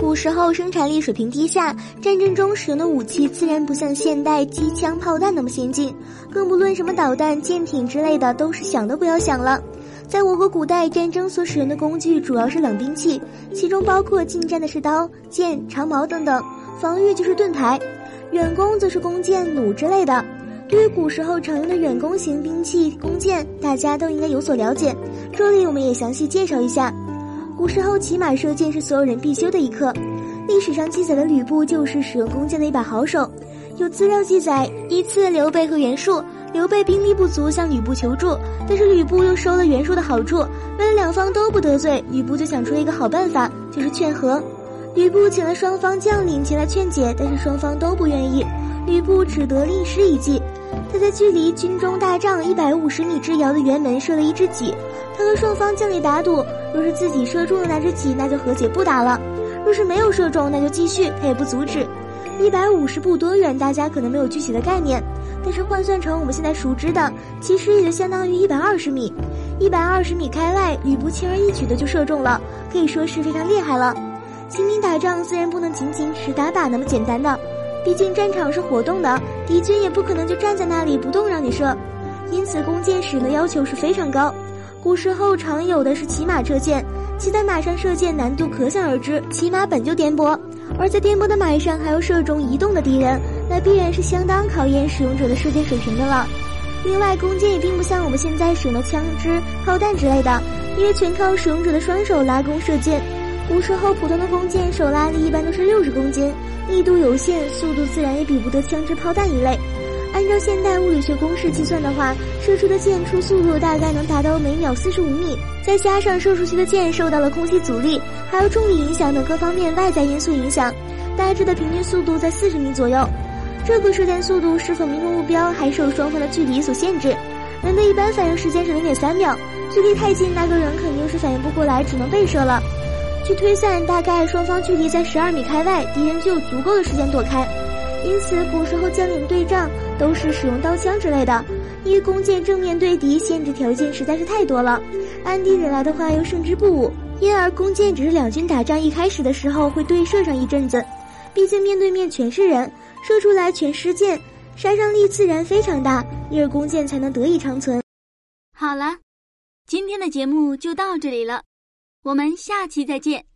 古时候生产力水平低下，战争中使用的武器自然不像现代机枪炮弹那么先进，更不论什么导弹、舰艇之类的，都是想都不要想了。在我国古代，战争所使用的工具主要是冷兵器，其中包括近战的是刀、剑、长矛等等，防御就是盾牌，远攻则是弓箭、弩之类的。对于古时候常用的远攻型兵器弓箭，大家都应该有所了解。这里我们也详细介绍一下。古时候骑马射箭是所有人必修的一课。历史上记载的吕布就是使用弓箭的一把好手。有资料记载，一次刘备和袁术，刘备兵力不足向吕布求助，但是吕布又收了袁术的好处。为了两方都不得罪，吕布就想出了一个好办法，就是劝和。吕布请了双方将领前来劝解，但是双方都不愿意，吕布只得另施一计。他在距离军中大帐一百五十米之遥的辕门设了一只戟，他和双方将领打赌，若是自己射中了那只戟，那就和解不打了；若是没有射中，那就继续，他也不阻止。一百五十步多远，大家可能没有具体的概念，但是换算成我们现在熟知的，其实也就相当于一百二十米。一百二十米开外，吕布轻而易举的就射中了，可以说是非常厉害了。秦兵打仗自然不能仅仅只打靶那么简单的。毕竟战场是活动的，敌军也不可能就站在那里不动让你射，因此弓箭使用的要求是非常高。古时候常有的是骑马射箭，骑在马上射箭难度可想而知，骑马本就颠簸，而在颠簸的马上还要射中移动的敌人，那必然是相当考验使用者的射箭水平的了。另外，弓箭也并不像我们现在使用的枪支、炮弹之类的，因为全靠使用者的双手拉弓射箭。古时候普通的弓箭手拉力一般都是六十公斤。密度有限，速度自然也比不得枪支炮弹一类。按照现代物理学公式计算的话，射出的箭出速度大概能达到每秒四十五米。再加上射出去的箭受到了空气阻力，还有重力影响等各方面外在因素影响，大致的平均速度在四十米左右。这个射箭速度是否命中目标，还受双方的距离所限制。人的一般反应时间是零点三秒，距离太近，那个人肯定是反应不过来，只能被射了。据推算，大概双方距离在十二米开外，敌人就有足够的时间躲开。因此，古时候将领对仗都是使用刀枪之类的，因为弓箭正面对敌，限制条件实在是太多了。暗地里来的话又胜之不武，因而弓箭只是两军打仗一开始的时候会对射上一阵子。毕竟面对面全是人，射出来全是箭，杀伤力自然非常大，因而弓箭才能得以长存。好了，今天的节目就到这里了。我们下期再见。